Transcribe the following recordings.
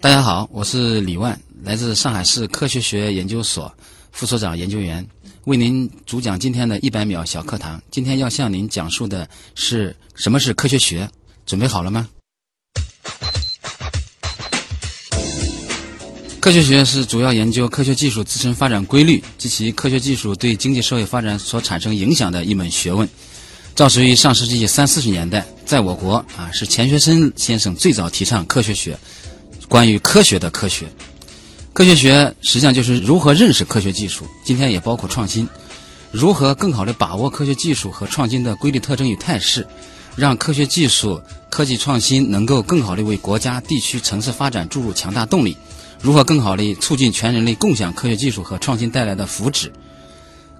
大家好，我是李万，来自上海市科学学研究所副所长研究员，为您主讲今天的一百秒小课堂。今天要向您讲述的是什么是科学学，准备好了吗？科学学是主要研究科学技术自身发展规律及其科学技术对经济社会发展所产生影响的一门学问。造始于上世纪三四十年代，在我国啊是钱学森先生最早提倡科学学，关于科学的科学。科学学实际上就是如何认识科学技术，今天也包括创新，如何更好地把握科学技术和创新的规律特征与态势，让科学技术、科技创新能够更好地为国家、地区、城市发展注入强大动力。如何更好地促进全人类共享科学技术和创新带来的福祉？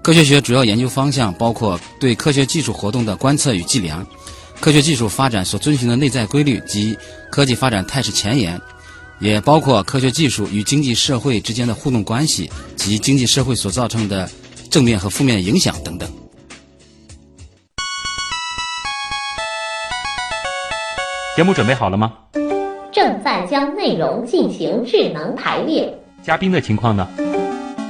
科学学主要研究方向包括对科学技术活动的观测与计量，科学技术发展所遵循的内在规律及科技发展态势前沿，也包括科学技术与经济社会之间的互动关系及经济社会所造成的正面和负面影响等等。节目准备好了吗？正在将内容进行智能排列，嘉宾的情况呢？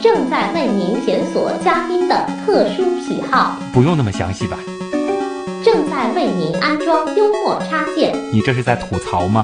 正在为您检索嘉宾的特殊喜好，不用那么详细吧？正在为您安装幽默插件，你这是在吐槽吗？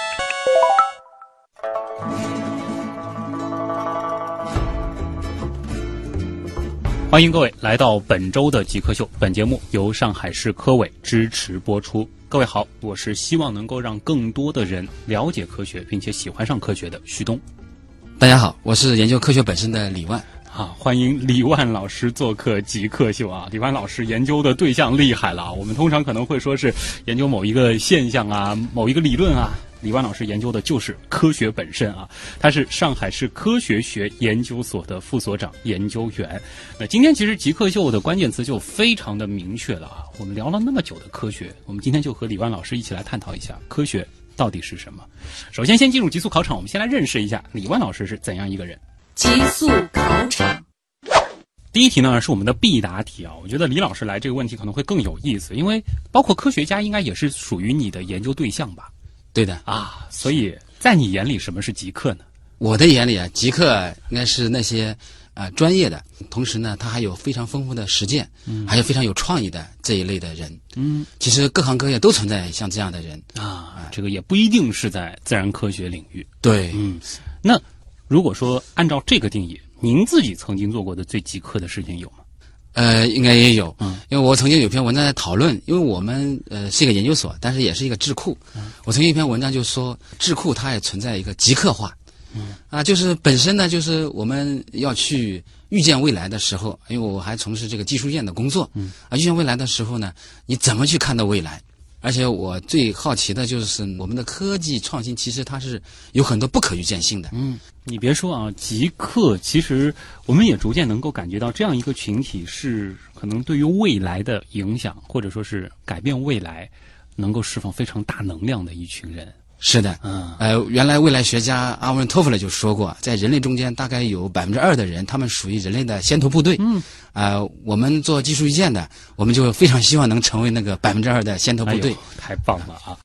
欢迎各位来到本周的极客秀。本节目由上海市科委支持播出。各位好，我是希望能够让更多的人了解科学，并且喜欢上科学的徐东。大家好，我是研究科学本身的李万。啊，欢迎李万老师做客极客秀啊！李万老师研究的对象厉害了啊！我们通常可能会说是研究某一个现象啊，某一个理论啊。李万老师研究的就是科学本身啊，他是上海市科学学研究所的副所长研究员。那今天其实极客秀的关键词就非常的明确了啊，我们聊了那么久的科学，我们今天就和李万老师一起来探讨一下科学到底是什么。首先，先进入极速考场，我们先来认识一下李万老师是怎样一个人。极速考场，第一题呢是我们的必答题啊，我觉得李老师来这个问题可能会更有意思，因为包括科学家应该也是属于你的研究对象吧。对的。啊，所以在你眼里什么是极客呢？我的眼里啊，极客应该是那些啊专业的，同时呢，他还有非常丰富的实践，嗯，还有非常有创意的这一类的人，嗯，其实各行各业都存在像这样的人。啊，这个也不一定是在自然科学领域，对，嗯，那如果说按照这个定义，您自己曾经做过的最极客的事情有吗？呃，应该也有，嗯，因为我曾经有篇文章在讨论，因为我们呃是一个研究所，但是也是一个智库，我曾经一篇文章就说智库它也存在一个极客化，嗯，啊，就是本身呢，就是我们要去预见未来的时候，因为我还从事这个技术院的工作，嗯，啊，预见未来的时候呢，你怎么去看到未来？而且我最好奇的就是我们的科技创新，其实它是有很多不可预见性的。嗯，你别说啊，极客其实我们也逐渐能够感觉到，这样一个群体是可能对于未来的影响，或者说是改变未来，能够释放非常大能量的一群人。是的，嗯，呃，原来未来学家阿文托夫勒就说过，在人类中间大概有百分之二的人，他们属于人类的先头部队。嗯，啊，我们做技术预见的，我们就非常希望能成为那个百分之二的先头部队。太棒了啊！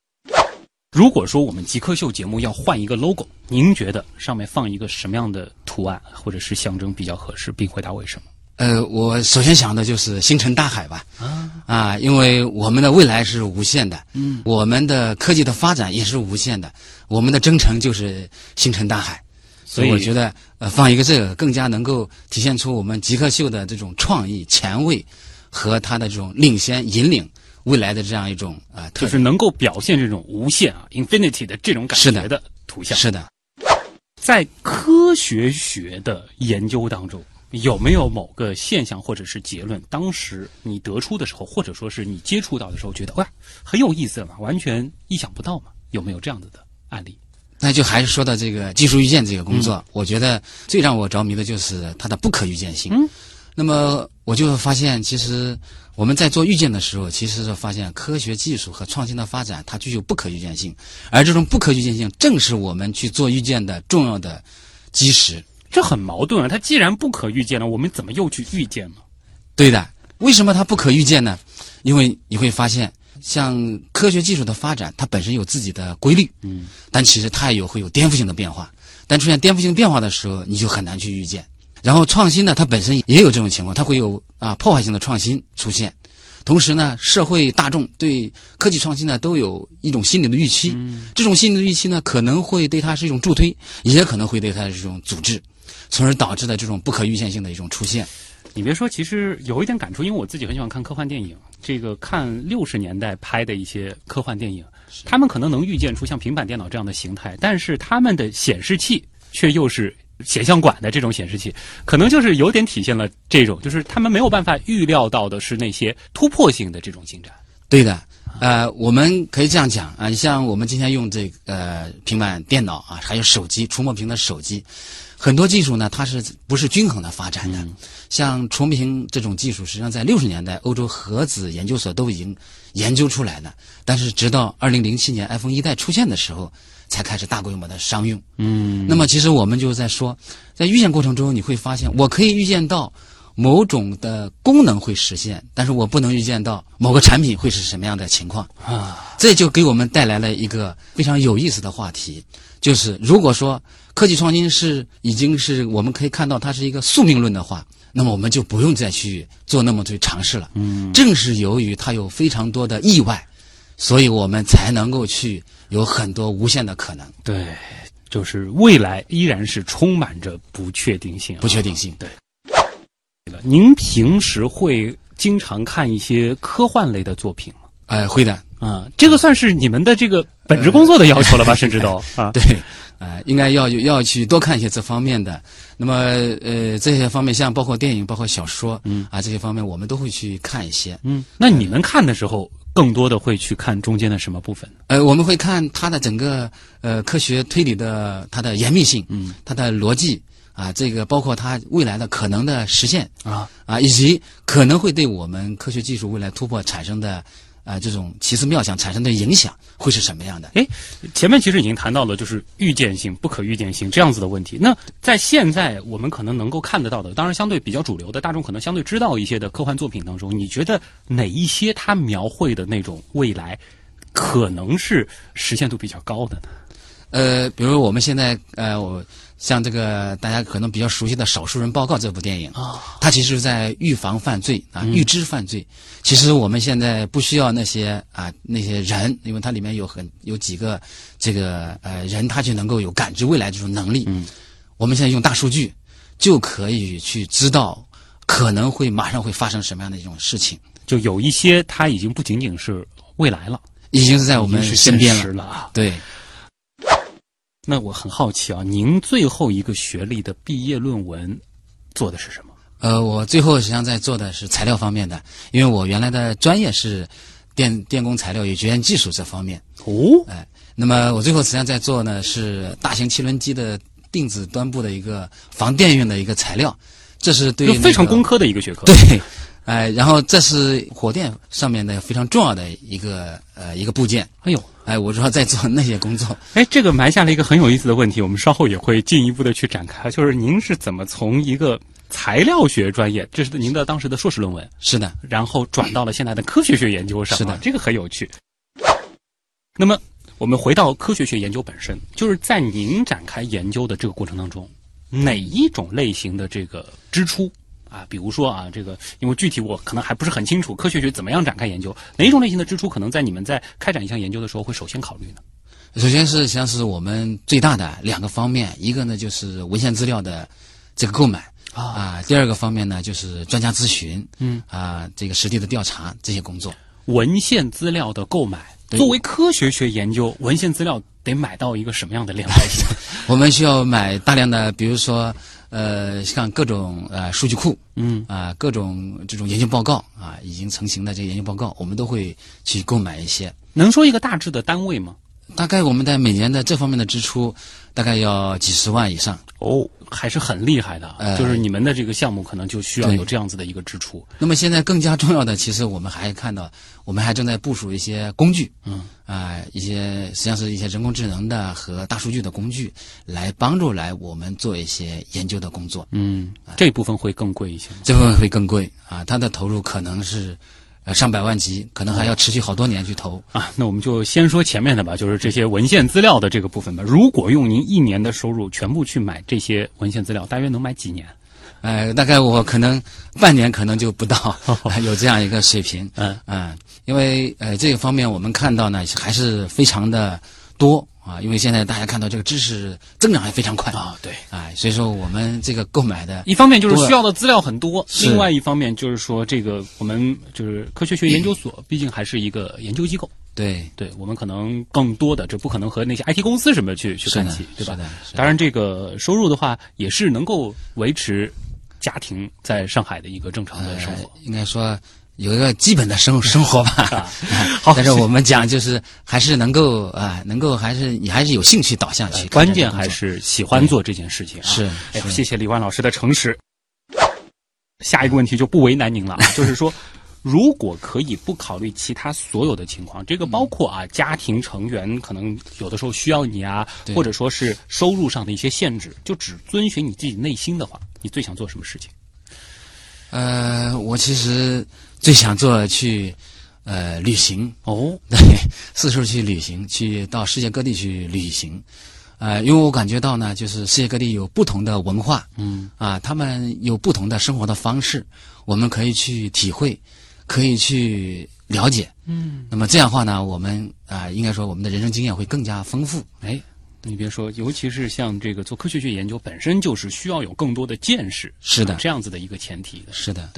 如果说我们极客秀节目要换一个 logo，您觉得上面放一个什么样的图案或者是象征比较合适？并回答为什么？呃，我首先想的就是星辰大海吧，啊，啊，因为我们的未来是无限的，嗯，我们的科技的发展也是无限的，我们的征程就是星辰大海，所以我觉得，呃，放一个这个更加能够体现出我们极客秀的这种创意、前卫和它的这种领先、引领未来的这样一种啊，就是能够表现这种无限啊，infinity 的这种感觉的图像。是的，在科学学的研究当中。有没有某个现象或者是结论，当时你得出的时候，或者说是你接触到的时候，觉得哇很有意思嘛，完全意想不到嘛？有没有这样子的案例？那就还是说到这个技术预见这个工作，我觉得最让我着迷的就是它的不可预见性。嗯，那么我就发现，其实我们在做预见的时候，其实是发现科学技术和创新的发展，它具有不可预见性，而这种不可预见性正是我们去做预见的重要的基石。这很矛盾啊！它既然不可预见了，我们怎么又去预见呢？对的，为什么它不可预见呢？因为你会发现，像科学技术的发展，它本身有自己的规律，嗯，但其实它也有会有颠覆性的变化。但出现颠覆性变化的时候，你就很难去预见。然后创新呢，它本身也有这种情况，它会有啊破坏性的创新出现。同时呢，社会大众对科技创新呢都有一种心理的预期，这种心理的预期呢可能会对它是一种助推，也可能会对它是一种阻滞，从而导致的这种不可预见性的一种出现。你别说，其实有一点感触，因为我自己很喜欢看科幻电影。这个看六十年代拍的一些科幻电影，他们可能能预见出像平板电脑这样的形态，但是他们的显示器却又是显像管的这种显示器，可能就是有点体现了这种，就是他们没有办法预料到的是那些突破性的这种进展。对的，呃，我们可以这样讲啊，你像我们今天用这个、呃、平板电脑啊，还有手机触摸屏的手机，很多技术呢，它是不是均衡的发展的？像触摸屏这种技术，实际上在六十年代欧洲核子研究所都已经研究出来了，但是直到二零零七年 iPhone 一代出现的时候，才开始大规模的商用。嗯，那么其实我们就在说，在预见过程中，你会发现，我可以预见到某种的功能会实现，但是我不能预见到某个产品会是什么样的情况啊。这就给我们带来了一个非常有意思的话题，就是如果说科技创新是已经是我们可以看到它是一个宿命论的话，那么我们就不用再去做那么多尝试了。嗯，正是由于它有非常多的意外，所以我们才能够去有很多无限的可能。对，就是未来依然是充满着不确定性、啊，不确定性。对。您平时会经常看一些科幻类的作品吗？哎，会的。啊，这个算是你们的这个本职工作的要求了吧？甚至都啊，对，呃，应该要要去多看一些这方面的。那么，呃，这些方面像包括电影、包括小说，嗯啊，这些方面我们都会去看一些。嗯，那你们看的时候，更多的会去看中间的什么部分？呃，我们会看它的整个呃科学推理的它的严密性，嗯，它的逻辑啊，这个包括它未来的可能的实现啊啊，以及可能会对我们科学技术未来突破产生的啊这种奇思妙想产生的影响会是什么样的？哎，前面其实已经谈到了就是预见性、不可预见性这样子的问题。那在现在我们可能能够看得到的，当然相对比较主流的大众可能相对知道一些的科幻作品当中，你觉得哪一些它描绘的那种未来，可能是实现度比较高的呢？呃，比如我们现在呃，我像这个大家可能比较熟悉的《少数人报告》这部电影啊，它其实是在预防犯罪啊，预知犯罪。其实我们现在不需要那些啊那些人，因为它里面有很有几个这个呃人，他就能够有感知未来这种能力。嗯，我们现在用大数据就可以去知道可能会马上会发生什么样的一种事情，就有一些它已经不仅仅是未来了，已经是在我们身边了。了啊。对。那我很好奇啊，您最后一个学历的毕业论文做的是什么？呃，我最后实际上在做的是材料方面的，因为我原来的专业是电电工材料与绝缘技术这方面。哦，哎，那么我最后实际上在做呢是大型汽轮机的定子端部的一个防电运的一个材料，这是对、那个、非常工科的一个学科。对，哎，然后这是火电上面的非常重要的一个呃一个部件。哎呦，哎，我主要在做那些工作。哎，这个埋下了一个很有意思的问题，我们稍后也会进一步的去展开。就是您是怎么从一个材料学专业，这是您的当时的硕士论文，是的，然后转到了现在的科学学研究上、啊？是的，这个很有趣。那么，我们回到科学学研究本身，就是在您展开研究的这个过程当中，哪一种类型的这个支出？啊，比如说啊，这个因为具体我可能还不是很清楚，科学学怎么样展开研究，哪一种类型的支出可能在你们在开展一项研究的时候会首先考虑呢？首先是实际上是我们最大的两个方面，一个呢就是文献资料的这个购买啊啊，第二个方面呢就是专家咨询，嗯啊，这个实地的调查这些工作。文献资料的购买，作为科学学研究，文献资料得买到一个什么样的量才行？我们需要买大量的，比如说。呃，像各种呃数据库，嗯啊、各种这种研究报告啊，已经成型的这个研究报告，我们都会去购买一些。能说一个大致的单位吗？大概我们在每年的这方面的支出，大概要几十万以上。哦，还是很厉害的，呃就是你们的这个项目可能就需要有这样子的一个支出。那么现在更加重要的，其实我们还看到，我们还正在部署一些工具，嗯啊、一些实际上是一些人工智能的和大数据的工具，来帮助来我们做一些研究的工作。嗯，这部分会更贵一些吗？这部分会更贵啊，它的投入可能是呃上百万级，可能还要持续好多年去投。啊，那我们就先说前面的吧，就是这些文献资料的这个部分吧。如果用您一年的收入全部去买这些文献资料，大约能买几年？呃，大概我可能半年可能就不到，有这样一个水平。嗯嗯，因为呃这个方面我们看到呢还是非常的多啊，因为现在大家看到这个知识增长还非常快啊，对。哎，所以说我们这个购买的一方面就是需要的资料很多，另外一方面就是说，这个我们就是科学学研究所，毕竟还是一个研究机构，对对我们可能更多的，这不可能和那些 IT 公司什么去去干起，对吧当然，这个收入的话，也是能够维持家庭在上海的一个正常的生活。呃应该说有一个基本的生 生活吧。好但是我们讲就是还是能够啊、能够还是你还是有兴趣导向去关。键还是喜欢做这件事情啊！是哎谢谢李万老师的诚实。下一个问题就不为难您了啊，就是说，如果可以不考虑其他所有的情况，这个包括啊家庭成员可能有的时候需要你啊，或者说是收入上的一些限制，就只遵循你自己内心的话，你最想做什么事情？呃，我其实最想做去呃旅行，哦，对，四处去旅行，去到世界各地去旅行。呃，因为我感觉到呢，就是世界各地有不同的文化，嗯啊，他们有不同的生活的方式，我们可以去体会，可以去了解。嗯，那么这样的话呢，我们啊、应该说我们的人生经验会更加丰富。哎。你别说，尤其是像这个做科学学研究，本身就是需要有更多的见识，是的啊这样子的一个前提的。是的，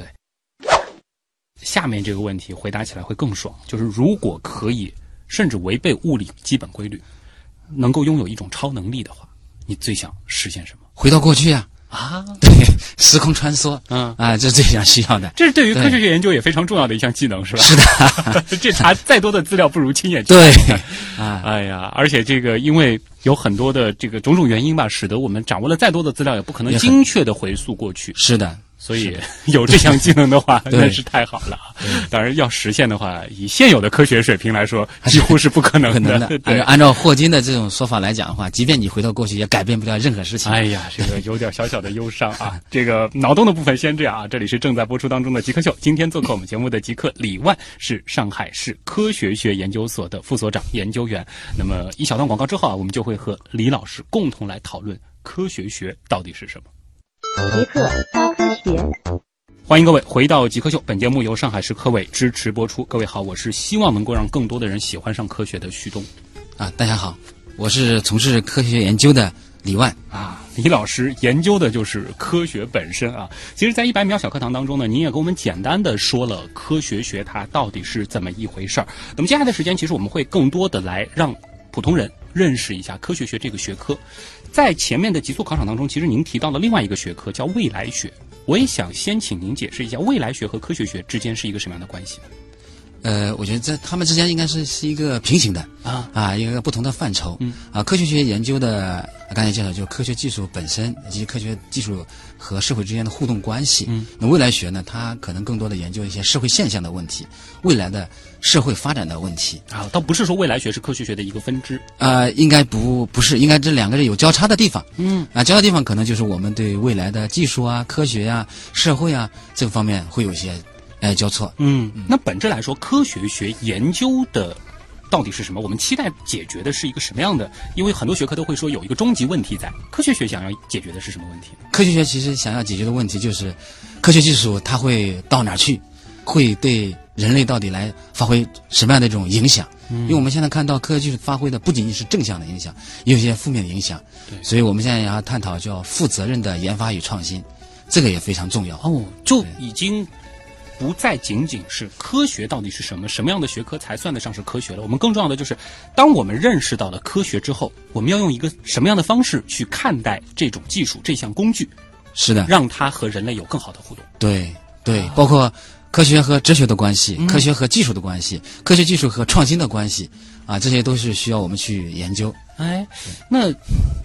下面这个问题回答起来会更爽，就是如果可以，甚至违背物理基本规律，能够拥有一种超能力的话，你最想实现什么回到过去啊，啊？对，时空穿梭，嗯啊，这是最想需要的。这是对于科学学研究也非常重要的一项技能，是吧？是的，这查再多的资料，不如亲眼去。对，啊，哎呀，而且这个因为有很多的这个种种原因吧，使得我们掌握了再多的资料，也不可能精确的回溯过去。是的，所以 有这项技能的话，对那是太好了啊。当然，要实现的话，以现有的科学水平来说，几乎是不可能的。对按按照霍金的这种说法来讲的话，即便你回到过去，也改变不了任何事情。哎呀，这个有点小小的忧伤啊。这个脑洞的部分先这样啊。这里是正在播出当中的极客秀，今天做客我们节目的极客李万是上海市科学学研究所的副所长、研究员。那么一小段广告之后啊，我们就会和李老师共同来讨论科学学到底是什么。极客高科学。欢迎各位回到极客秀，本节目由上海市科委支持播出。各位好，我是希望能够让更多的人喜欢上科学的旭东啊，大家好，我是从事科学研究的李万。啊。李老师研究的就是科学本身啊。其实，在一百秒小课堂当中呢，您也给我们简单的说了科学学它到底是怎么一回事儿。那么接下来的时间，其实我们会更多的来让普通人认识一下科学学这个学科。在前面的极速考场当中，其实您提到了另外一个学科叫未来学。我也想先请您解释一下未来学和科学学之间是一个什么样的关系呃，我觉得在他们之间应该是是一个平行的啊？啊，一个不同的范畴。嗯啊，科学学研究的刚才介绍就是科学技术本身以及科学技术和社会之间的互动关系。嗯，那未来学呢，它可能更多的研究一些社会现象的问题，未来的社会发展的问题。啊，倒不是说未来学是科学学的一个分支。呃，应该不不是，应该这两个人有交叉的地方。嗯啊，交叉地方可能就是我们对未来的技术啊、科学呀、社会啊这个方面会有一些呃交错。嗯，那本质来说，科学学研究的到底是什么？我们期待解决的是一个什么样的？因为很多学科都会说有一个终极问题在，科学学想要解决的是什么问题？科学学其实想要解决的问题就是，科学技术它会到哪儿去，会对人类到底来发挥什么样的一种影响？因为我们现在看到科学技术发挥的不仅仅是正向的影响，也有一些负面的影响。对所以我们现在也要探讨叫负责任的研发与创新，这个也非常重要。哦，就已经不再仅仅是科学到底是什么，什么样的学科才算得上是科学了。我们更重要的就是，当我们认识到了科学之后，我们要用一个什么样的方式去看待这种技术、这项工具，是的，让它和人类有更好的互动。对对，包括科学和哲学的关系，嗯科学和技术的关系，科学技术和创新的关系，啊，这些都是需要我们去研究。哎，那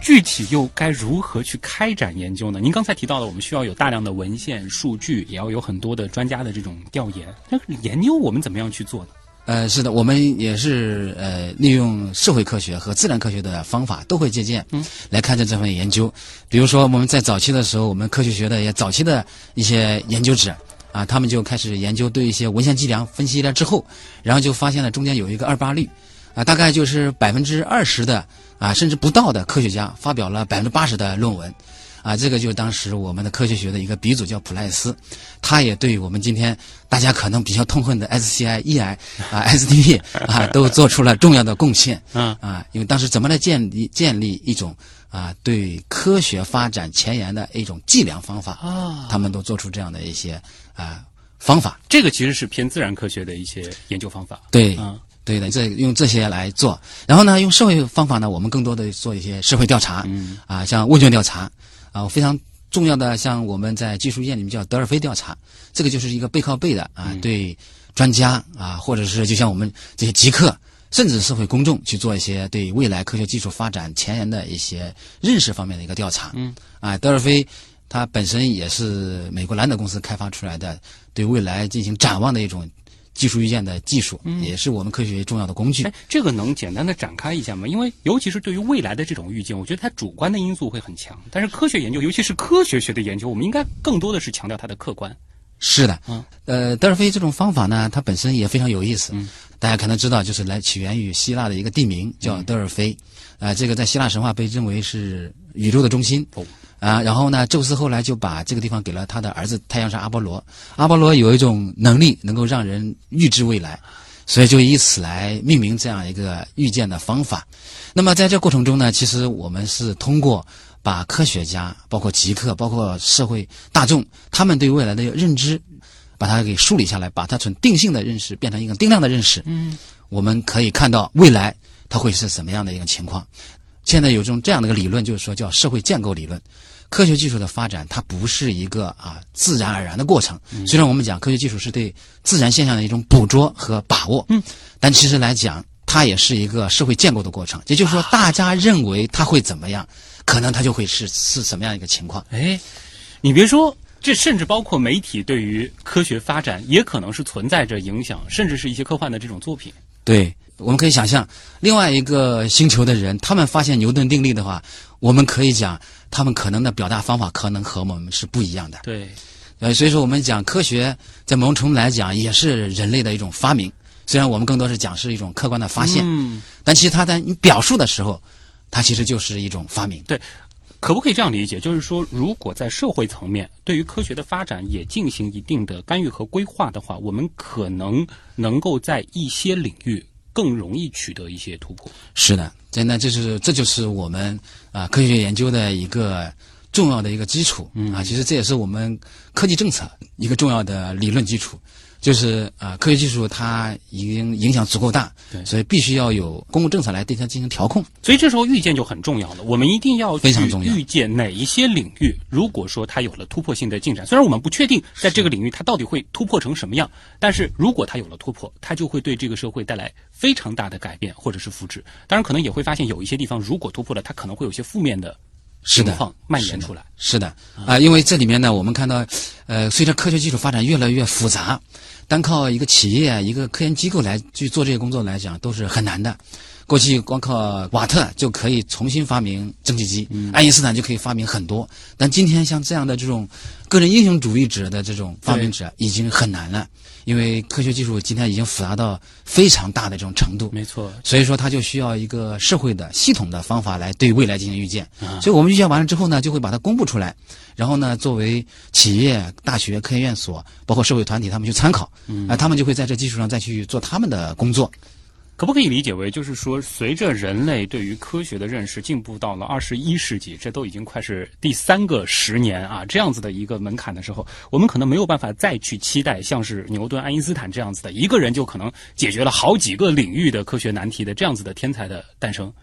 具体又该如何去开展研究呢？您刚才提到了，我们需要有大量的文献数据，也要有很多的专家的这种调研。那研究我们怎么样去做呢？呃，是的，我们也是呃，利用社会科学和自然科学的方法都会借鉴，嗯，来开展这份研究。比如说，我们在早期的时候，我们科学学的也早期的一些研究者啊，他们就开始研究对一些文献计量分析了之后，然后就发现了中间有一个二八率，啊，大概就是百分之二十的啊，甚至不到的科学家发表了百分之八十的论文。啊，这个就是当时我们的科学学的一个鼻祖叫普赖斯，他也对我们今天大家可能比较痛恨的 SCI、EI 啊、STP 啊，都做出了重要的贡献。嗯啊，因为当时怎么来建立建立一种啊对科学发展前沿的一种计量方法啊他们都做出这样的一些啊方法。这个其实是偏自然科学的一些研究方法。对，嗯对的，这用这些来做，然后呢，用社会方法呢，我们更多的做一些社会调查，嗯。啊，像问卷调查，啊，非常重要的，像我们在技术院里面叫德尔菲调查，这个就是一个背靠背的啊，对专家啊，或者是就像我们这些极客，甚至社会公众去做一些对未来科学技术发展前沿的一些认识方面的一个调查，嗯，啊，德尔菲它本身也是美国兰德公司开发出来的，对未来进行展望的一种。技术预见的技术，也是我们科学重要的工具。哎，这个能简单的展开一下吗？因为尤其是对于未来的这种预见，我觉得它主观的因素会很强。但是科学研究，尤其是科学学的研究，我们应该更多的是强调它的客观。是的，嗯，呃，德尔菲这种方法呢，它本身也非常有意思。嗯，大家可能知道，就是来起源于希腊的一个地名叫德尔菲，啊、这个在希腊神话被认为是宇宙的中心。哦啊，然后呢，宙斯后来就把这个地方给了他的儿子太阳神阿波罗。阿波罗有一种能力，能够让人预知未来，所以就以此来命名这样一个预见的方法。那么在这过程中呢，其实我们是通过把科学家、包括极客、包括社会大众他们对未来的认知，把它给梳理下来，把它从定性的认识变成一个定量的认识。嗯，我们可以看到未来它会是什么样的一个情况。现在有这种这样的一个理论，就是说叫社会建构理论。科学技术的发展，它不是一个啊自然而然的过程。虽然我们讲科学技术是对自然现象的一种捕捉和把握，嗯，但其实来讲，它也是一个社会建构的过程。也就是说，大家认为它会怎么样，可能它就会是是什么样一个情况。哎，你别说，这甚至包括媒体对于科学发展也可能是存在着影响，甚至是一些科幻的这种作品。对，我们可以想象，另外一个星球的人，他们发现牛顿定律的话，我们可以讲，他们可能的表达方法可能和我们是不一样的。对，呃，所以说我们讲科学，在某种程度来讲，也是人类的一种发明。虽然我们更多是讲是一种客观的发现，嗯，但其实它在你表述的时候，它其实就是一种发明。对。可不可以这样理解？就是说，如果在社会层面对于科学的发展也进行一定的干预和规划的话，我们可能能够在一些领域更容易取得一些突破。是的，真的，这是这就是我们啊、科学研究的一个重要的一个基础、嗯啊。其实这也是我们科技政策一个重要的理论基础，就是啊、科学技术它已经影响足够大对，所以必须要有公共政策来对它进行调控。所以这时候预见就很重要了，我们一定要去非常重要预见哪一些领域，如果说它有了突破性的进展，虽然我们不确定在这个领域它到底会突破成什么样，但是如果它有了突破，它就会对这个社会带来非常大的改变或者是复制。当然，可能也会发现有一些地方如果突破了，它可能会有一些负面的是的情况蔓延出来。是的，啊、因为这里面呢，我们看到，呃，随着科学技术发展越来越复杂，单靠一个企业、一个科研机构来去做这些工作来讲，都是很难的。过去光靠瓦特就可以重新发明蒸汽机，爱因斯坦就可以发明很多，但今天像这样的这种个人英雄主义者的这种发明者已经很难了，因为科学技术今天已经复杂到非常大的这种程度。没错，所以说，它就需要一个社会的系统的方法来对未来进行预见。啊所以我们预见完了之后呢，就会把它公布出来，然后呢，作为企业、大学、科研院所，包括社会团体，他们去参考，啊、他们就会在这基础上再去做他们的工作。可不可以理解为，就是说，随着人类对于科学的认识进步到了二十一世纪，这都已经快是第三个十年啊，这样子的一个门槛的时候，我们可能没有办法再去期待像是牛顿、爱因斯坦这样子的一个人就可能解决了好几个领域的科学难题的这样子的天才的诞生。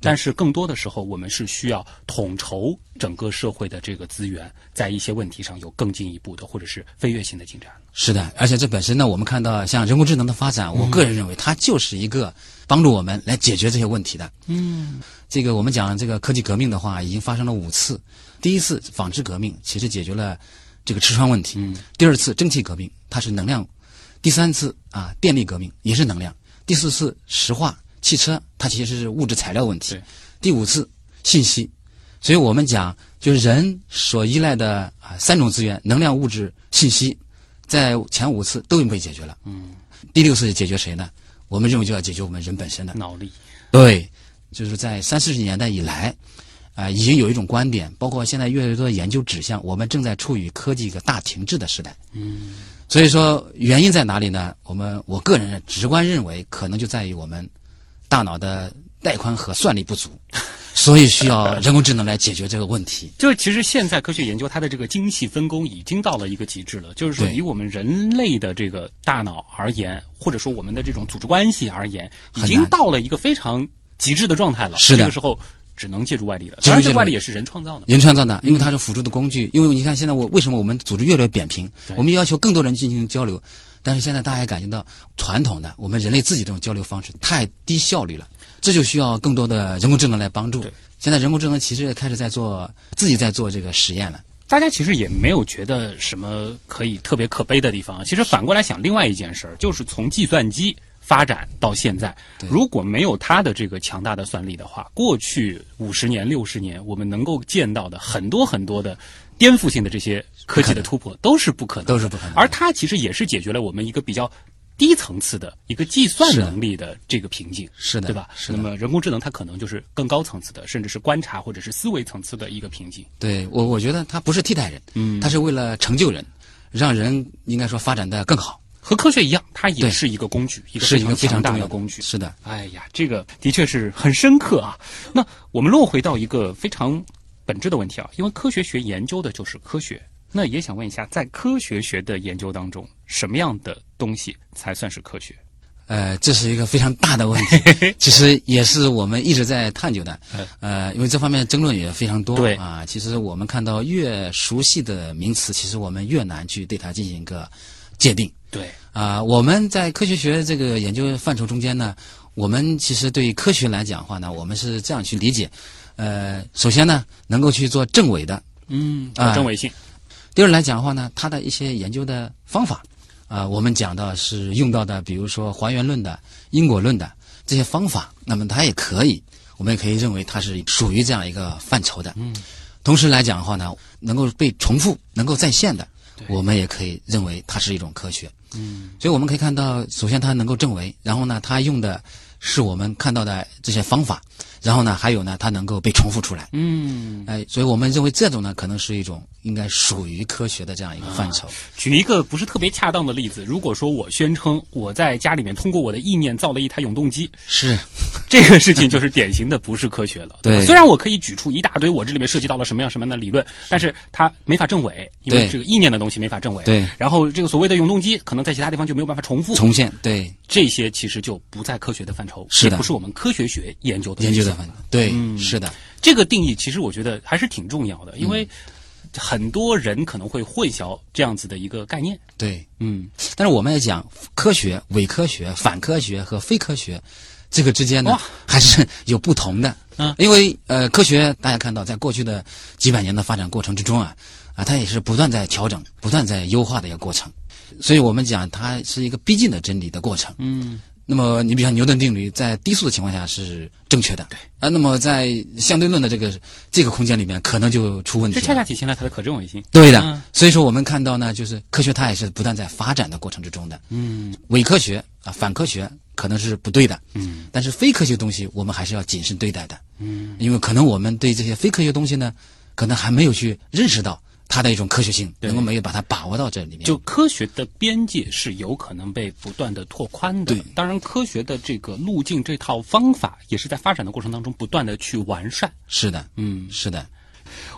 但是更多的时候，我们是需要统筹整个社会的这个资源，在一些问题上有更进一步的或者是飞跃性的进展。是的，而且这本身呢，我们看到像人工智能的发展，我个人认为它就是一个帮助我们来解决这些问题的。嗯，这个我们讲这个科技革命的话，已经发生了五次。第一次纺织革命其实解决了这个吃穿问题。嗯，第二次蒸汽革命它是能量，第三次啊电力革命也是能量，第四次石化汽车它其实是物质材料问题，第五次信息。所以我们讲就是人所依赖的啊三种资源：能量、物质、信息，在前五次都被解决了。嗯，第六次解决谁呢？我们认为就要解决我们人本身的。脑力。对，就是在三四十年代以来，啊、已经有一种观点，包括现在越来越多的研究指向，我们正在处于科技一个大停滞的时代。嗯，所以说原因在哪里呢？我们我个人直观认为，可能就在于我们大脑的带宽和算力不足，所以需要人工智能来解决这个问题。就是其实现在科学研究它的这个精细分工已经到了一个极致了，就是说以我们人类的这个大脑而言，或者说我们的这种组织关系而言，已经到了一个非常极致的状态了。是的这个时候只能借助外力了。借助外力当然，这外力也是人创造的。人创造的，因为它是辅助的工具。因为你看，现在我为什么我们组织越来越扁平？我们要求更多人进行交流，但是现在大家也感觉到传统的我们人类自己这种交流方式太低效率了，这就需要更多的人工智能来帮助。现在人工智能其实也开始在做自己在做这个实验了。大家其实也没有觉得什么可以特别可悲的地方。其实反过来想，另外一件事儿就是从计算机发展到现在，如果没有它的这个强大的算力的话，过去五十年、六十年我们能够见到的很多很多的颠覆性的这些科技的突破都是不可能的，都是不可能而它其实也是解决了我们一个比较。低层次的一个计算能力的这个瓶颈，是的对吧？是的那么人工智能它可能就是更高层次的，甚至是观察或者是思维层次的一个瓶颈。对我，我觉得它不是替代人，嗯它是为了成就人，让人应该说发展的更好，和科学一样，它也是一个工具，一个是一个非常大常重要的工具。是的，哎呀，这个的确是很深刻啊。那我们落回到一个非常本质的问题啊，因为科学学研究的就是科学。那也想问一下，在科学学的研究当中，什么样的东西才算是科学？呃，这是一个非常大的问题，其实也是我们一直在探究的嗯。呃，因为这方面争论也非常多。对啊，其实我们看到越熟悉的名词，其实我们越难去对它进行一个界定。对，啊、我们在科学学这个研究范畴中间呢，我们其实对于科学来讲的话呢，我们是这样去理解。呃，首先呢，能够去做证伪的；嗯，啊有真伪性。第二来讲的话呢，它的一些研究的方法，啊、我们讲到是用到的，比如说还原论的、因果论的这些方法，那么它也可以，我们也可以认为它是属于这样一个范畴的。嗯，同时来讲的话呢，能够被重复、能够再现的，我们也可以认为它是一种科学。嗯，所以我们可以看到，首先它能够证伪，然后呢，它用的是我们看到的这些方法，然后呢，还有呢，它能够被重复出来。嗯，哎，所以我们认为这种呢，可能是一种应该属于科学的这样一个范畴。举一个不是特别恰当的例子，如果说我宣称我在家里面通过我的意念造了一台永动机，是，这个事情就是典型的不是科学了。对虽然我可以举出一大堆我这里面涉及到了什么样什么样的理论，但是它没法证伪，因为这个意念的东西没法证伪。对然后这个所谓的永动机，可能在其他地方就没有办法重复。重现，对，这些其实就不在科学的范畴，是的也不是我们科学学研究的研究的对，嗯是的，这个定义其实我觉得还是挺重要的，因嗯为很多人可能会混淆这样子的一个概念。对。嗯，但是我们也讲科学、伪科学、反科学和非科学，这个之间呢还是有不同的。嗯因为呃，科学大家看到，在过去的几百年的发展过程之中啊，啊，它也是不断在调整、不断在优化的一个过程。所以我们讲它是一个逼近的真理的过程。嗯，那么你比如像牛顿定律，在低速的情况下是正确的，对。啊，那么在相对论的这个这个空间里面，可能就出问题了。这恰恰体现了它的可证伪性。对的，嗯。所以说我们看到呢，就是科学它也是不断在发展的过程之中的。嗯。伪科学啊，反科学可能是不对的，嗯。但是非科学东西我们还是要谨慎对待的，嗯，因为可能我们对这些非科学东西呢，可能还没有去认识到它的一种科学性，能够没有把它把握到这里面。就科学的边界是有可能被不断的拓宽的。对当然科学的这个路径、这套方法也是在发展的过程当中不断的去完善。是的，嗯，是的，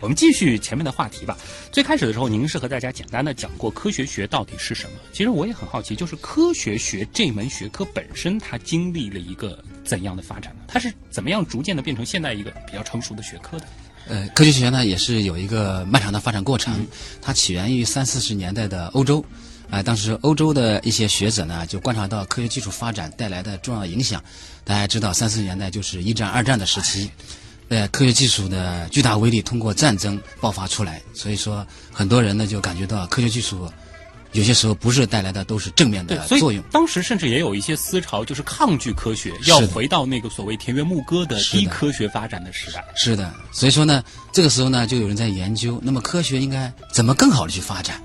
我们继续前面的话题吧。最开始的时候，您是和大家简单的讲过科学学到底是什么。其实我也很好奇，就是科学学这门学科本身，它经历了一个怎样的发展呢？它是怎么样逐渐的变成现在一个比较成熟的学科的？呃，科学学呢也是有一个漫长的发展过程，它起源于三四十年代的欧洲。啊、当时欧洲的一些学者呢，就观察到科学技术发展带来的重要影响。大家知道，三四十年代就是一战、二战的时期，呃，科学技术的巨大威力通过战争爆发出来，所以说很多人呢就感觉到科学技术有些时候不是带来的都是正面的作用。当时甚至也有一些思潮，就是抗拒科学，要回到那个所谓田园牧歌的低科学发展的时代。是的，所以说呢，这个时候呢，就有人在研究，那么科学应该怎么更好的去发展，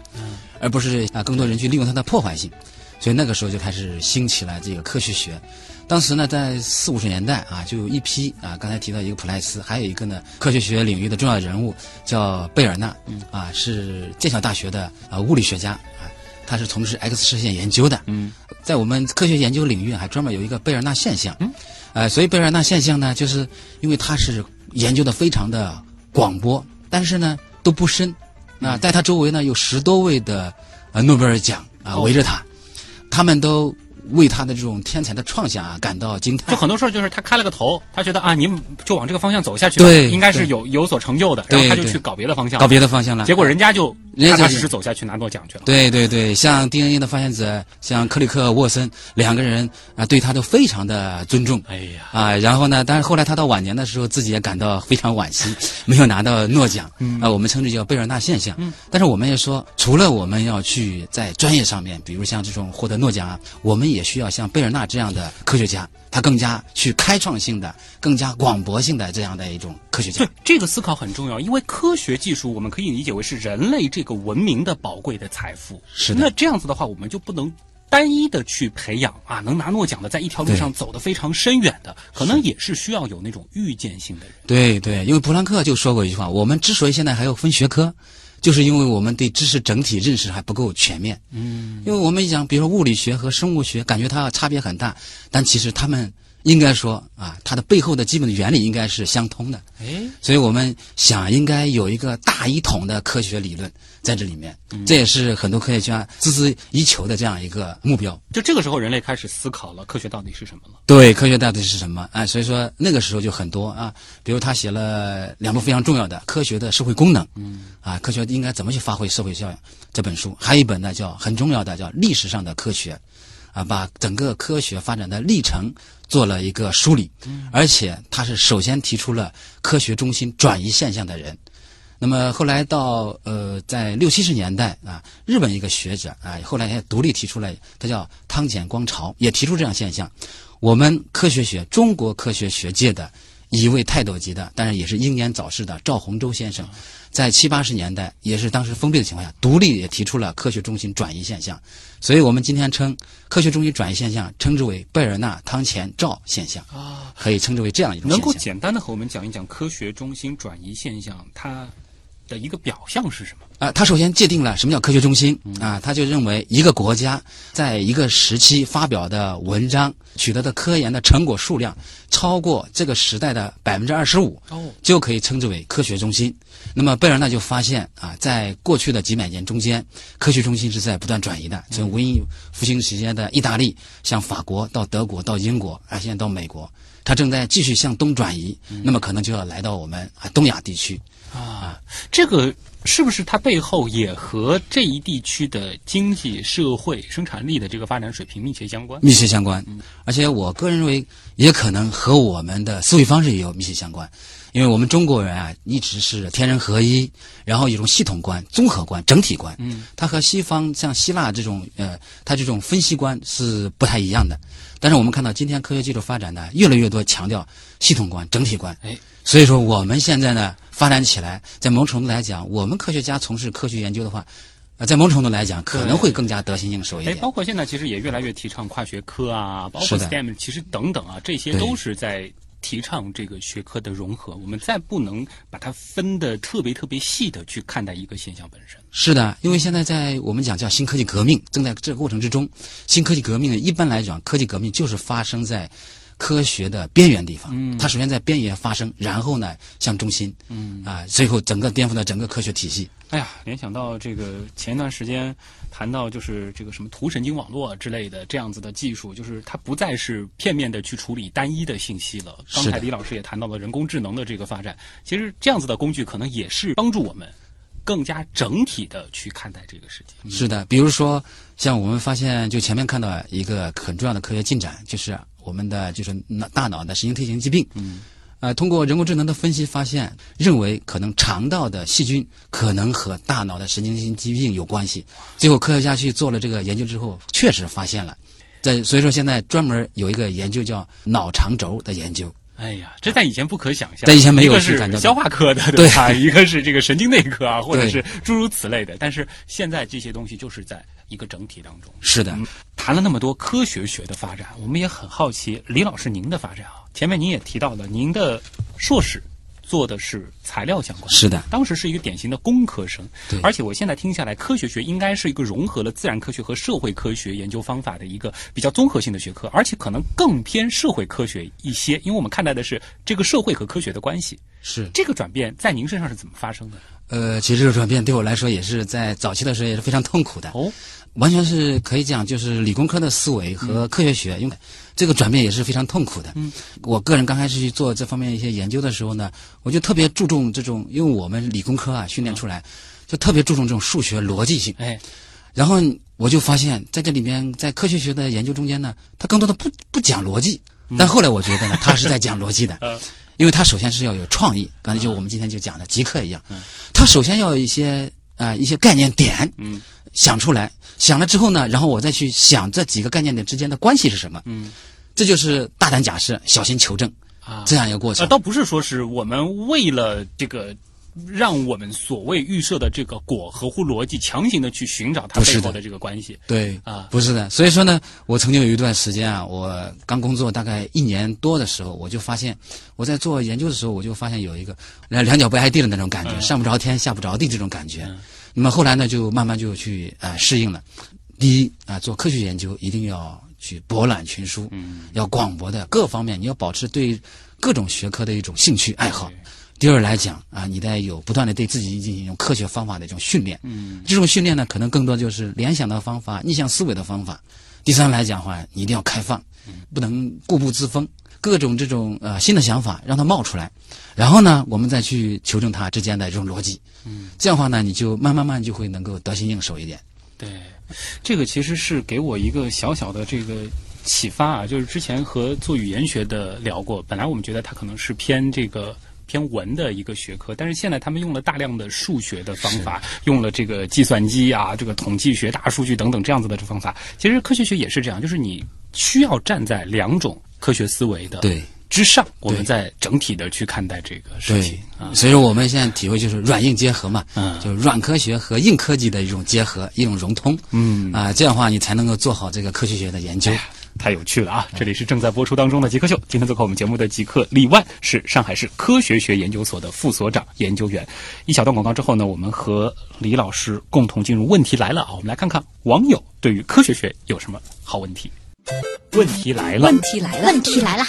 而不是啊更多人去利用它的破坏性。所以那个时候就开始兴起了这个科学学。当时呢，在四五十年代啊，就有一批啊，刚才提到一个普莱斯，还有一个呢，科学学领域的重要人物叫贝尔纳，啊，是剑桥大学的啊物理学家啊，他是从事 X 射线研究的。嗯，在我们科学研究领域还专门有一个贝尔纳现象。嗯，呃，所以贝尔纳现象呢，就是因为他是研究的非常的广博，但是呢都不深。啊、在他周围呢有十多位的呃诺贝尔奖啊、哦围着他，他们都为他的这种天才的创想啊感到惊叹。就很多事儿就是他开了个头，他觉得啊，你就往这个方向走下去吧，对应该是有有所成就的，然后他就去搞别的方向，搞别的方向了，结果人家就踏踏人家就实实走下去拿诺奖去了。对对对，像 DNA 的发现者，像克里克沃森两个人啊，对他都非常的尊重。哎呀，啊，然后呢，但是后来他到晚年的时候，自己也感到非常惋惜，没有拿到诺奖。啊，我们称之叫贝尔纳现象。嗯但是我们也说，除了我们要去在专业上面，比如像这种获得诺奖啊，我们也需要像贝尔纳这样的科学家，他更加去开创性的、更加广博性的这样的一种科学家对。这个思考很重要，因为科学技术我们可以理解为是人类这个文明的宝贵的财富。是的那这样子的话，我们就不能。单一的去培养啊，能拿诺奖的，在一条路上走得非常深远的，可能也是需要有那种预见性的人。对对，因为普朗克就说过一句话：我们之所以现在还要分学科，就是因为我们对知识整体认识还不够全面。嗯，因为我们讲，比如说物理学和生物学，感觉它差别很大，但其实他们应该说啊，它的背后的基本的原理应该是相通的。哎，所以我们想应该有一个大一统的科学理论在这里面，这也是很多科学家孜孜以求的这样一个目标。就这个时候，人类开始思考了科学到底是什么了。对，科学到底是什么？啊，所以说那个时候就很多啊，比如他写了两部非常重要的《科学的社会功能》，嗯，啊，科学应该怎么去发挥社会效应这本书，还有一本呢叫很重要的叫历史上的科学，啊，把整个科学发展的历程做了一个梳理，而且他是首先提出了科学中心转移现象的人。那么后来到呃，在六七十年代啊，日本一个学者啊，后来也独立提出来，他叫汤浅光朝，也提出这样现象。我们科学学，中国科学学界的一位泰斗级的，但是也是英年早逝的赵洪洲先生，在七八十年代，也是当时封闭的情况下，独立也提出了科学中心转移现象。所以我们今天称科学中心转移现象，称之为贝尔纳汤前兆现象啊，可以称之为这样一种能够。简单的和我们讲一讲科学中心转移现象它的一个表象是什么？啊，他首先界定了什么叫科学中心啊，他就认为一个国家在一个时期发表的文章取得的科研的成果数量超过这个时代的百分之二十五，哦，就可以称之为科学中心。那么贝尔纳就发现啊，在过去的几百年中间，科学中心是在不断转移的，从文艺复兴时间的意大利，向法国到德国到英国，啊，现在到美国，它正在继续向东转移，那么可能就要来到我们啊东亚地区。啊，这个是不是它背后也和这一地区的经济社会生产力的这个发展水平密切相关？密切相关，而且我个人认为，也可能和我们的思维方式也有密切相关，因为我们中国人啊，一直是天人合一，然后有一种系统观、综合观、整体观，嗯，它和西方像希腊这种呃，它这种分析观是不太一样的。但是我们看到今天科学技术发展呢，越来越多强调系统观、整体观，哎，所以说我们现在呢发展起来，在某种程度来讲，我们科学家从事科学研究的话，啊，在某种程度来讲，可能会更加得心应手一哎，点。包括现在其实也越来越提倡跨学科啊，包括 STEM，其实等等啊，这些都是在提倡这个学科的融合。我们再不能把它分得特别特别细的去看待一个现象本身。是的，因为现在在我们讲叫新科技革命，正在这个过程之中。新科技革命呢，一般来讲，科技革命就是发生在科学的边缘地方。嗯它首先在边缘发生，然后呢向中心，嗯啊，最后整个颠覆了整个科学体系。哎呀，联想到这个前一段时间谈到就是这个什么图神经网络之类的这样子的技术，就是它不再是片面的去处理单一的信息了。刚才李老师也谈到了人工智能的这个发展，其实这样子的工具可能也是帮助我们更加整体的去看待这个世界。是的，比如说像我们发现，就前面看到一个很重要的科学进展，就是我们的就是脑大脑的神经退行疾病。嗯。呃，通过人工智能的分析发现，认为可能肠道的细菌可能和大脑的神经性疾病有关系。最后科学家去做了这个研究之后，确实发现了。在所以说现在专门有一个研究叫脑肠轴的研究。哎呀，这在以前不可想象。在以前没有一个是感觉消化科的，对吧？一个是这个神经内科啊，或者是诸如此类的。但是现在这些东西就是在一个整体当中。是的，嗯谈了那么多科学学的发展，我们也很好奇李老师您的发展啊。前面您也提到了，您的硕士做的是材料相关，是的当时是一个典型的工科生。对而且我现在听下来，科学学应该是一个融合了自然科学和社会科学研究方法的一个比较综合性的学科，而且可能更偏社会科学一些，因为我们看待的是这个社会和科学的关系。是。这个转变在您身上是怎么发生的？呃，其实这个转变对我来说也是在早期的时候也是非常痛苦的。哦，完全是可以讲，就是理工科的思维和科学学，因为这个转变也是非常痛苦的。嗯，我个人刚开始去做这方面一些研究的时候呢，我就特别注重这种，因为我们理工科啊训练出来，就特别注重这种数学逻辑性。哎，然后我就发现，在这里面，在科学学的研究中间呢，它更多的不不讲逻辑，但后来我觉得呢，它是在讲逻辑的。呃 因为他首先是要有创意，刚才就我们今天就讲的极客一样，他首先要有一些啊、一些概念点，嗯想出来，想了之后呢，然后我再去想这几个概念点之间的关系是什么，嗯这就是大胆假设，小心求证啊这样一个过呃，程。倒不是说是我们为了这个。让我们所谓预设的这个果合乎逻辑，强行的去寻找它背后的这个关系。对啊不是的。所以说呢，我曾经有一段时间啊，我刚工作大概一年多的时候，我就发现我在做研究的时候，我就发现有一个两两脚不挨地的那种感觉，嗯上不着天下不着地这种感觉。那么后来呢，就慢慢就去呃适应了。第一啊、做科学研究一定要去博览群书，嗯要广博的各方面，你要保持对各种学科的一种兴趣爱好。第二来讲啊，你得有不断的对自己进行一种科学方法的一种训练。嗯这种训练呢，可能更多就是联想的方法、逆向思维的方法。第三来讲的话，你一定要开放，不能固步自封，各种这种呃新的想法让它冒出来，然后呢，我们再去求证它之间的这种逻辑。嗯，这样的话呢，你就慢慢慢就会能够得心应手一点。对，这个其实是给我一个小小的这个启发啊，就是之前和做语言学的聊过，本来我们觉得它可能是偏这个。偏文的一个学科，但是现在他们用了大量的数学的方法，用了这个计算机啊、这个统计学、大数据等等这样子的这方法。其实科学学也是这样，就是你需要站在两种科学思维的对之上，我们对再整体的去看待这个事情啊。所以说我们现在体会就是软硬结合嘛，嗯就是软科学和硬科技的一种结合，一种融通。嗯啊、这样的话你才能够做好这个科学学的研究。太有趣了啊！这里是正在播出当中的极客秀，今天做客我们节目的极客李万是上海市科学学研究所的副所长、研究员。一小段广告之后呢，我们和李老师共同进入问题来了啊！我们来看看网友对于科学学有什么好问题。问题来了问，题来了，问题来了。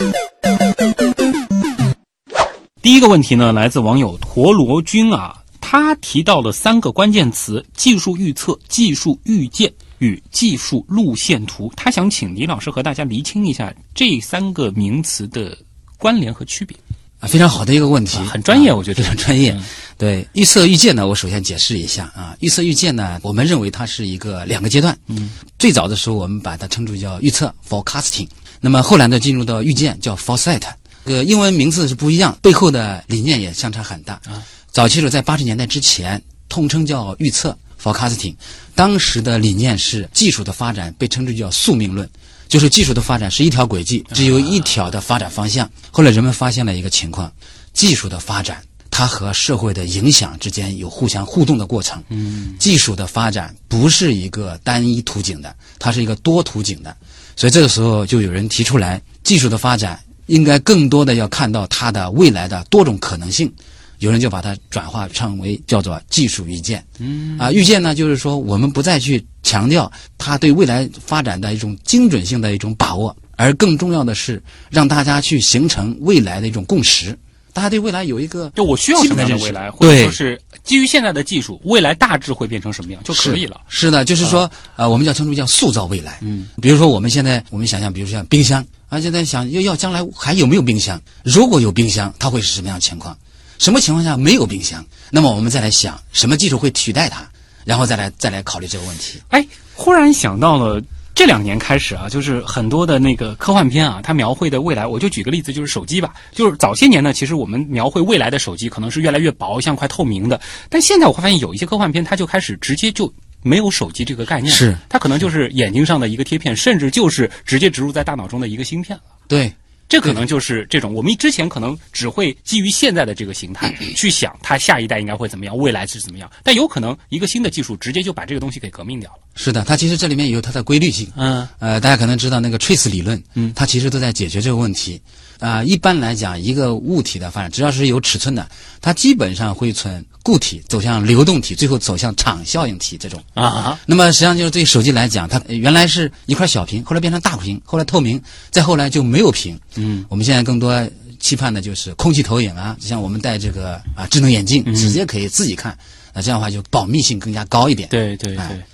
第一个问题呢，来自网友陀螺君啊，他提到了三个关键词：技术预测、技术预见与技术路线图。他想请李老师和大家厘清一下这三个名词的关联和区别。啊，非常好的一个问题，啊很专业啊我觉得非常专业。嗯对预测预见呢，我首先解释一下啊，预测预见呢，我们认为它是一个两个阶段。嗯，最早的时候我们把它称之叫预测 （forecasting），那么后来呢，进入到预见叫 foresight。这个英文名字是不一样，背后的理念也相差很大。啊，早期的时候在八十年代之前，统称叫预测 （forecasting）。当时的理念是技术的发展被称之叫宿命论，就是技术的发展是一条轨迹，只有一条的发展方向。后来人们发现了一个情况，技术的发展它和社会的影响之间有互相互动的过程。嗯，技术的发展不是一个单一途径的，它是一个多途径的。所以这个时候就有人提出来，技术的发展应该更多的要看到它的未来的多种可能性。有人就把它转化成为叫做技术预见。嗯啊，预见呢，就是说我们不再去强调它对未来发展的一种精准性的一种把握，而更重要的是让大家去形成未来的一种共识。大家对未来有一个就我需要什么样的未来，或者说是基于现在的技术，未来大致会变成什么样就可以了。是的，就是说，呃，我们叫称之为叫塑造未来。嗯，比如说我们现在我们想象，比如说像冰箱啊，现在想要要将来还有没有冰箱？如果有冰箱，它会是什么样的情况？什么情况下没有冰箱？那么我们再来想什么技术会取代它，然后再来再来考虑这个问题。哎，忽然想到了。这两年开始啊，就是很多的那个科幻片啊，它描绘的未来，我就举个例子，就是手机吧。就是早些年呢，其实我们描绘未来的手机可能是越来越薄，像块透明的。但现在我会发现有一些科幻片，它就开始直接就没有手机这个概念，是它可能就是眼睛上的一个贴片，甚至就是直接植入在大脑中的一个芯片了。对。这可能就是这种，我们之前可能只会基于现在的这个形态去想它下一代应该会怎么样，未来是怎么样，但有可能一个新的技术直接就把这个东西给革命掉了。是的，它其实这里面也有它的规律性。嗯，呃，大家可能知道那个 trace 理论，嗯，它其实都在解决这个问题。啊，一般来讲，一个物体的发展，只要是有尺寸的，它基本上会从固体走向流动体，最后走向场效应体这种。啊，那么实际上就是对手机来讲，它原来是一块小屏，后来变成大屏，后来透明，再后来就没有屏。嗯，我们现在更多期盼的就是空气投影啊，就像我们戴这个啊智能眼镜，直接可以自己看，那这样的话就保密性更加高一点。对对对。哎，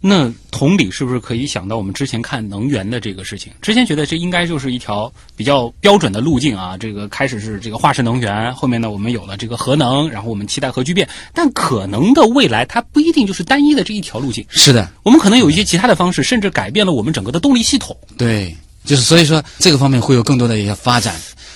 那同理是不是可以想到我们之前看能源的这个事情？之前觉得这应该就是一条比较标准的路径啊。这个开始是这个化石能源，后面呢我们有了这个核能，然后我们期待核聚变。但可能的未来它不一定就是单一的这一条路径。是的，我们可能有一些其他的方式，甚至改变了我们整个的动力系统。对，就是所以说这个方面会有更多的一些发展。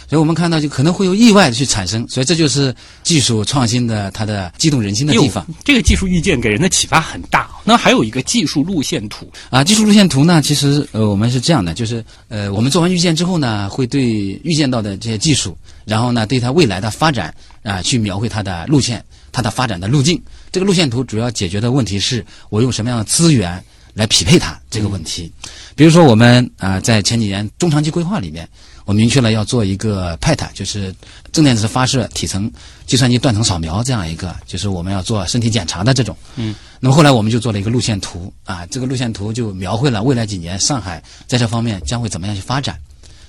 所以我们看到，就可能会有意外的去产生，所以这就是技术创新的它的激动人心的地方。这个技术预见给人的启发很大。那还有一个技术路线图啊，技术路线图呢，其实呃，我们是这样的，就是呃，我们做完预见之后呢，会对预见到的这些技术，然后呢，对它未来的发展啊，去描绘它的路线，它的发展的路径。这个路线图主要解决的问题是我用什么样的资源来匹配它这个问题。比如说我们啊，在前几年中长期规划里面。我明确了要做一个 PET，就是正电子发射体层计算机断层扫描这样一个，就是我们要做身体检查的这种。嗯。那么后来我们就做了一个路线图啊，这个路线图就描绘了未来几年上海在这方面将会怎么样去发展。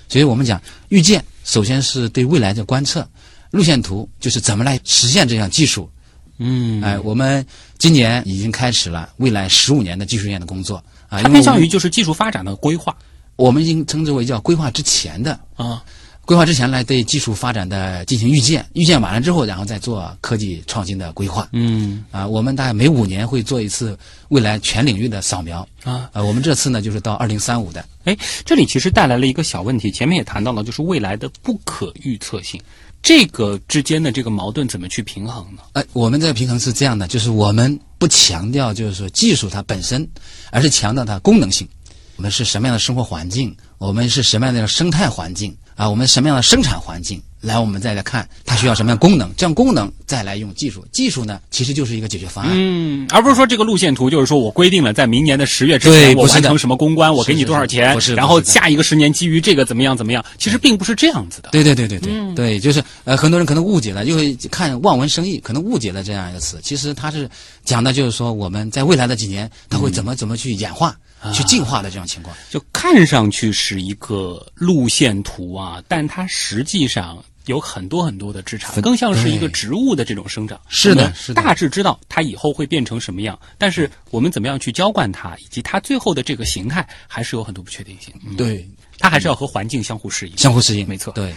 所以我们讲预见，首先是对未来的观测，路线图就是怎么来实现这项技术。嗯。哎，我们今年已经开始了未来十五年的技术院的工作啊，它偏向于就是技术发展的规划。我们已经称之为叫规划之前的啊，规划之前来对技术发展的进行预见，预见完了之后，然后再做科技创新的规划。嗯啊，我们大概每五年会做一次未来全领域的扫描啊。呃，我们这次呢就是到二零三五的。哎，这里其实带来了一个小问题，前面也谈到了，就是未来的不可预测性，这个之间的这个矛盾怎么去平衡呢？呃，我们这个平衡是这样的，就是我们不强调就是说技术它本身，而是强调它功能性。我们是什么样的生活环境？我们是什么样的生态环境啊？我们什么样的生产环境？来，我们再来看它需要什么样功能，这样功能再来用技术。技术呢，其实就是一个解决方案。嗯，而不是说这个路线图就是说我规定了在明年的十月之前我完成什么公关，我给你多少钱，然后下一个十年基于这个怎么样怎么样。其实并不是这样子的。对对对对对对，就是呃，很多人可能误解了，因为看望文生义，可能误解了这样一个词。其实它是讲的就是说我们在未来的几年，它会怎么怎么去演化。去进化的这种情况，就看上去是一个路线图啊，但它实际上有很多很多的枝杈，更像是一个植物的这种生长。是的，是的。大致知道它以后会变成什么样，但是我们怎么样去浇灌它，以及它最后的这个形态，还是有很多不确定性。对，它还是要和环境相互适应。相互适应，没错。对。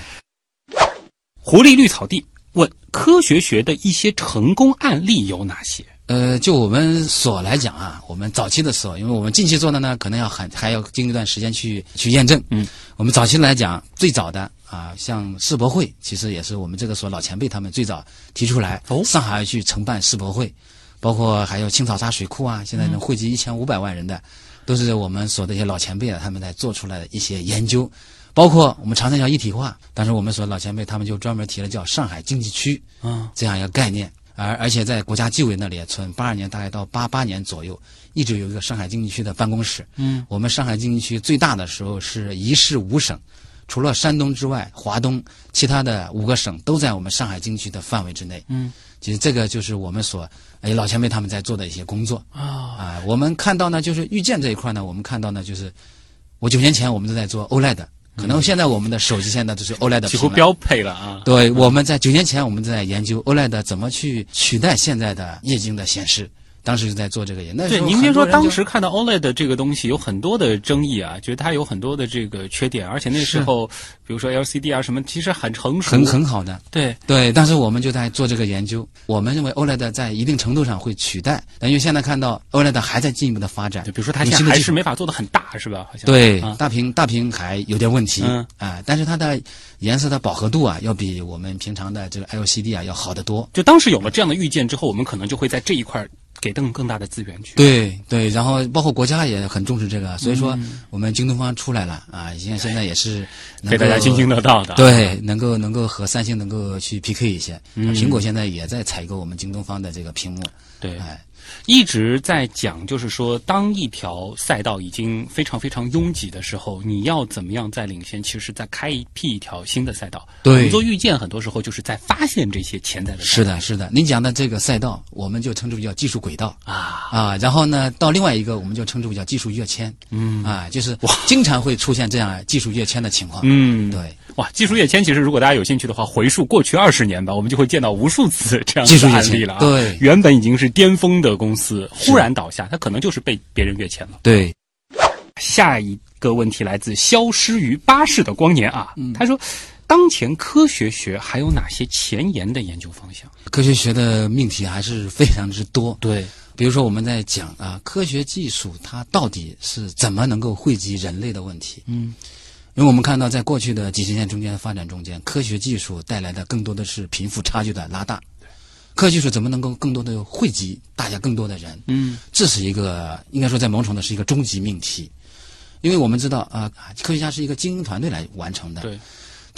狐狸绿草地问：科学学的一些成功案例有哪些？呃，就我们所来讲啊，我们早期的时候，因为我们近期做的呢，可能要很还要经历一段时间去去验证。嗯，我们早期来讲，最早的啊，像世博会，其实也是我们这个所老前辈他们最早提出来，哦，上海去承办世博会，包括还有青草沙水库啊，现在能汇集一千五百万人的，都是我们所的一些老前辈啊，他们在做出来的一些研究，包括我们长三角一体化，当时我们所老前辈他们就专门提了叫上海经济区，嗯，这样一个概念。而而且在国家纪委那里，从八二年大概到八八年左右，一直有一个上海经济区的办公室。嗯，我们上海经济区最大的时候是一市五省，除了山东之外，华东其他的五个省都在我们上海经济区的范围之内。嗯，其实这个就是我们所哎老前辈他们在做的一些工作啊啊。我们看到呢，就是预见这一块呢，我们看到呢就是我九年前我们都在做 OLED，可能现在我们的手机现在都是 OLED 几乎标配了啊。对，我们在九年前我们在研究 OLED 怎么去取代现在的液晶的显示。当时就在做这个研，究。对，您别说，当时看到 OLED 这个东西有很多的争议啊，觉得它有很多的这个缺点，而且那时候，比如说 LCD 啊什么，其实很成熟，很很好的。对，对，当时我们就在做这个研究，我们认为 OLED 在一定程度上会取代，但因为现在看到 OLED 还在进一步的发展，就比如说它现在还是没法做的很大，是吧？好像。对啊，大屏大屏还有点问题，嗯。啊，但是它的颜色的饱和度啊，要比我们平常的这个 LCD 啊要好得多。就当时有了这样的预见之后，我们可能就会在这一块儿给更更大的资源去。对对，然后包括国家也很重视这个，所以说嗯我们京东方出来了啊，现在现在也是能被大家够津津乐道的。，对，能够能够和三星能够去 PK 一些。嗯苹果现在也在采购我们京东方的这个屏幕，对，哎，一直在讲，就是说，当一条赛道已经非常非常拥挤的时候，你要怎么样再领先？其实是在开一辟一条新的赛道。对我们做预见，很多时候就是在发现这些潜在的。是的，是的。您讲的这个赛道，我们就称之为叫技术轨道。啊，啊，然后呢，到另外一个我们就称之为叫技术跃迁，嗯。啊，就是经常会出现这样技术跃迁的情况。嗯，对，哇，技术跃迁，其实如果大家有兴趣的话，回溯过去二十年吧，我们就会见到无数次这样的案例了啊。对。原本已经是巅峰的公司，忽然倒下，它可能就是被别人跃迁了。对，下一个问题来自消失于巴士的光年啊，他说，当前科学学还有哪些前沿的研究方向？科学学的命题还是非常之多。对，比如说我们在讲啊，科学技术它到底是怎么能够惠及人类的问题。嗯，因为我们看到在过去的几十年中间的发展中间，科学技术带来的更多的是贫富差距的拉大。科学技术怎么能够更多的惠及大家更多的人？嗯，这是一个应该说在某种程度是一个终极命题，因为我们知道啊、科学家是一个精英团队来完成的。对，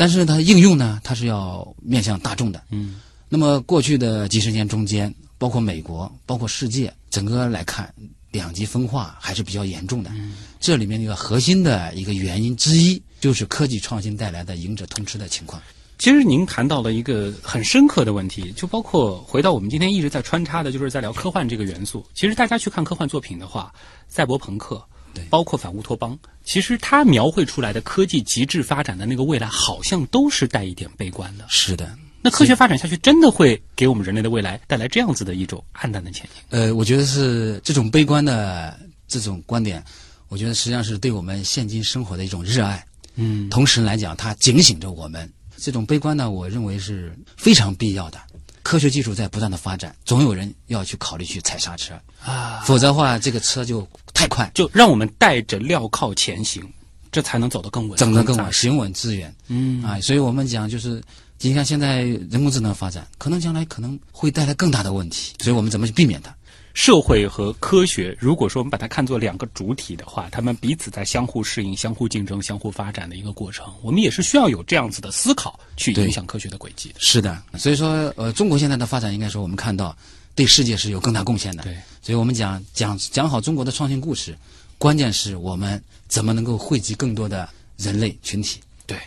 但是它的应用呢，它是要面向大众的。嗯，那么过去的几十年中间，包括美国，包括世界，整个来看，两极分化还是比较严重的。嗯这里面一个核心的一个原因之一，就是科技创新带来的赢者通吃的情况。其实您谈到了一个很深刻的问题，就包括回到我们今天一直在穿插的，就是在聊科幻这个元素。其实大家去看科幻作品的话，赛博朋克，对包括反乌托邦，其实它描绘出来的科技极致发展的那个未来，好像都是带一点悲观的。是的，那科学发展下去，真的会给我们人类的未来带来这样子的一种暗淡的前景？呃，我觉得是这种悲观的这种观点，我觉得实际上是对我们现今生活的一种热爱。嗯，同时来讲，它警醒着我们。这种悲观呢，我认为是非常必要的。科学技术在不断的发展，总有人要去考虑去踩刹车啊，否则的话，这个车就太快，就让我们带着镣铐前行，这才能走得更稳，走得更稳，行稳致远。嗯啊，所以我们讲就是，你看现在人工智能发展，可能将来可能会带来更大的问题，所以我们怎么去避免它？社会和科学，如果说我们把它看作两个主体的话，他们彼此在相互适应、相互竞争、相互发展的一个过程。我们也是需要有这样子的思考去影响科学的轨迹的。是的，所以说，呃，中国现在的发展，应该说我们看到对世界是有更大贡献的。对，所以我们讲讲讲好中国的创新故事，关键是我们怎么能够惠及更多的人类群体。对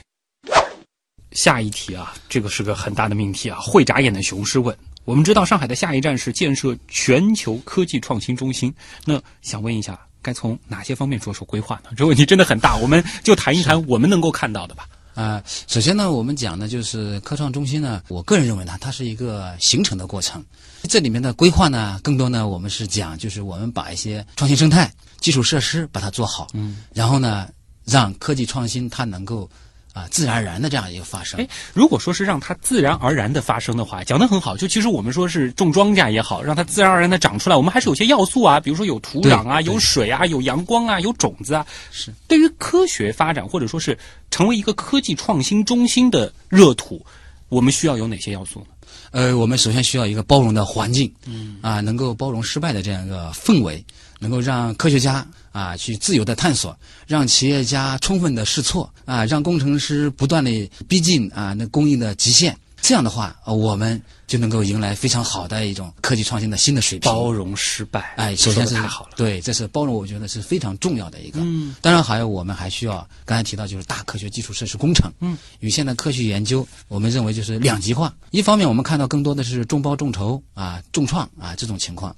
下一题啊，这个是个很大的命题啊。会眨眼的雄狮问：我们知道上海的下一站是建设全球科技创新中心，那想问一下，该从哪些方面着手规划呢？这问题真的很大，我们就谈一谈我们能够看到的吧。啊、首先呢，我们讲的就是科创中心呢，我个人认为呢，它是一个形成的过程。这里面的规划呢，更多呢，我们是讲就是我们把一些创新生态、基础设施把它做好，嗯，然后呢，让科技创新它能够啊、自然而然的这样一个发生哎。，如果说是让它自然而然的发生的话，讲得很好。就其实我们说是种庄稼也好，让它自然而然的长出来，我们还是有些要素啊，比如说有土壤啊，有水啊，有阳光啊，有种子啊。是对于科学发展或者说是成为一个科技创新中心的热土，我们需要有哪些要素呢？呃，我们首先需要一个包容的环境，嗯，啊，能够包容失败的这样一个氛围，能够让科学家啊去自由的探索，让企业家充分的试错，啊，让工程师不断的逼近啊那工艺的极限。这样的话，呃我们就能够迎来非常好的一种科技创新的新的水平。包容失败，哎，首先是太好了。对，这是包容，我觉得是非常重要的一个。嗯，当然还有我们还需要刚才提到就是大科学基础设施工程。嗯，与现在科学研究，我们认为就是两极化。一方面我们看到更多的是众包众筹啊、众创啊这种情况，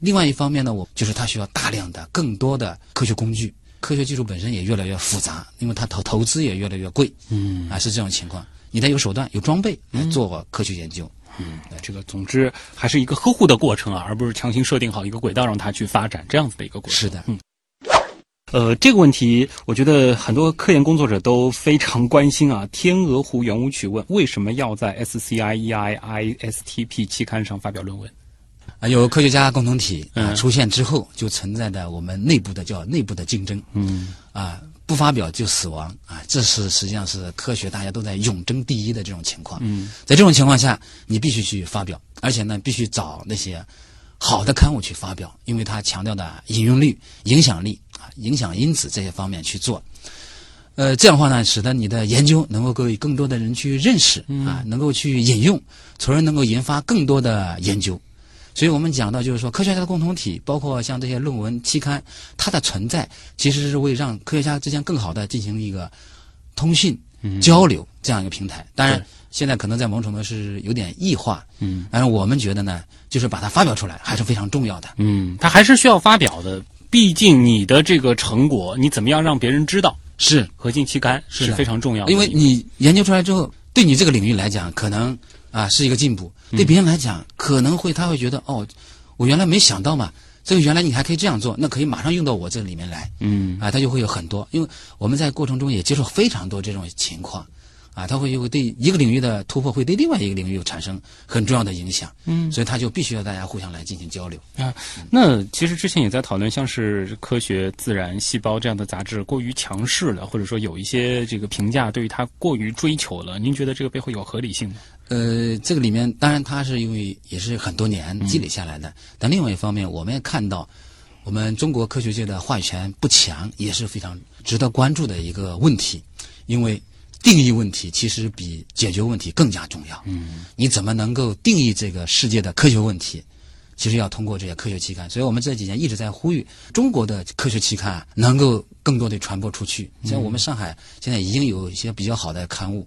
另外一方面呢，我就是它需要大量的更多的科学工具。科学技术本身也越来越复杂，因为它投投资也越来越贵，嗯啊，是这种情况。你得有手段、有装备来做科学研究。嗯，这个总之还是一个呵护的过程啊，而不是强行设定好一个轨道让它去发展这样子的一个过程。是的，嗯。呃，这个问题，我觉得很多科研工作者都非常关心啊。天鹅湖圆舞曲问：为什么要在 SCIEI ISTP 期刊上发表论文？啊，有科学家共同体啊嗯出现之后，就存在着我们内部的叫内部的竞争。嗯啊，不发表就死亡啊，这是实际上是科学大家都在永争第一的这种情况。嗯在这种情况下，你必须去发表，而且呢，必须找那些好的刊物去发表，因为它强调的引用率、影响力啊、影响因子这些方面去做。呃，这样的话呢，使得你的研究能够给更多的人去认识啊，能够去引用，从而能够引发更多的研究。所以我们讲到，就是说科学家的共同体，包括像这些论文期刊，它的存在其实是为让科学家之间更好的进行一个通讯、交流这样一个平台。当然，现在可能在某种程度是有点异化，嗯但是我们觉得呢，就是把它发表出来还是非常重要的。嗯，它还是需要发表的，毕竟你的这个成果，你怎么样让别人知道？是，核心期刊是非常重要的，因为你研究出来之后，对你这个领域来讲，可能啊是一个进步；对别人来讲，可能会他会觉得哦，我原来没想到嘛，这个原来你还可以这样做，那可以马上用到我这里面来。嗯啊，他就会有很多，因为我们在过程中也接触非常多这种情况，啊，它会会对一个领域的突破，会对另外一个领域产生很重要的影响，嗯。所以它就必须要大家互相来进行交流。啊，那其实之前也在讨论，像是科学、自然、细胞这样的杂志过于强势了，或者说有一些这个评价对于它过于追求了，您觉得这个背后有合理性吗？呃，这个里面当然它是因为也是很多年积累下来的，但另外一方面，我们也看到，我们中国科学界的话语权不强，也是非常值得关注的一个问题，因为定义问题其实比解决问题更加重要。嗯你怎么能够定义这个世界的科学问题？其实要通过这些科学期刊，所以我们这几年一直在呼吁中国的科学期刊啊能够更多的传播出去。像我们上海现在已经有一些比较好的刊物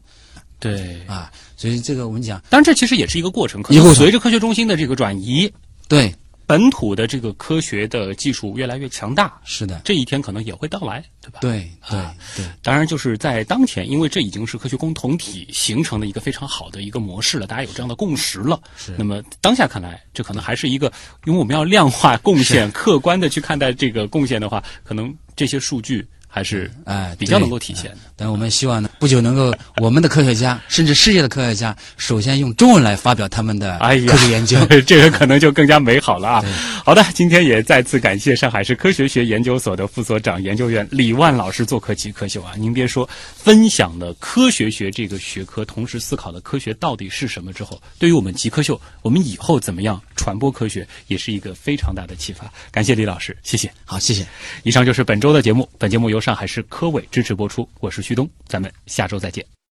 对。啊，所以这个我们讲当然，这其实也是一个过程，可能随着科学中心的这个转移，对，本土的这个科学的技术越来越强大，是的，这一天可能也会到来，对吧？。对对啊对，当然，就是在当前，因为这已经是科学共同体形成的一个非常好的一个模式了，大家有这样的共识了。是那么当下看来，这可能还是一个，因为我们要量化贡献，客观的去看待这个贡献的话，可能这些数据还是哎，比较能够体现的。但我们希望呢，不久能够我们的科学家，甚至世界的科学家，首先用中文来发表他们的科学研究。这个可能就更加美好了啊！好的，今天也再次感谢上海市科学学研究所的副所长、研究员李万老师做客极客秀啊！您别说，分享了科学学这个学科，同时思考了科学到底是什么之后，对于我们极客秀，我们以后怎么样传播科学，也是一个非常大的启发。感谢李老师，谢谢。好，谢谢。以上就是本周的节目，本节目上海市科委支持播出，我是旭东，咱们下周再见。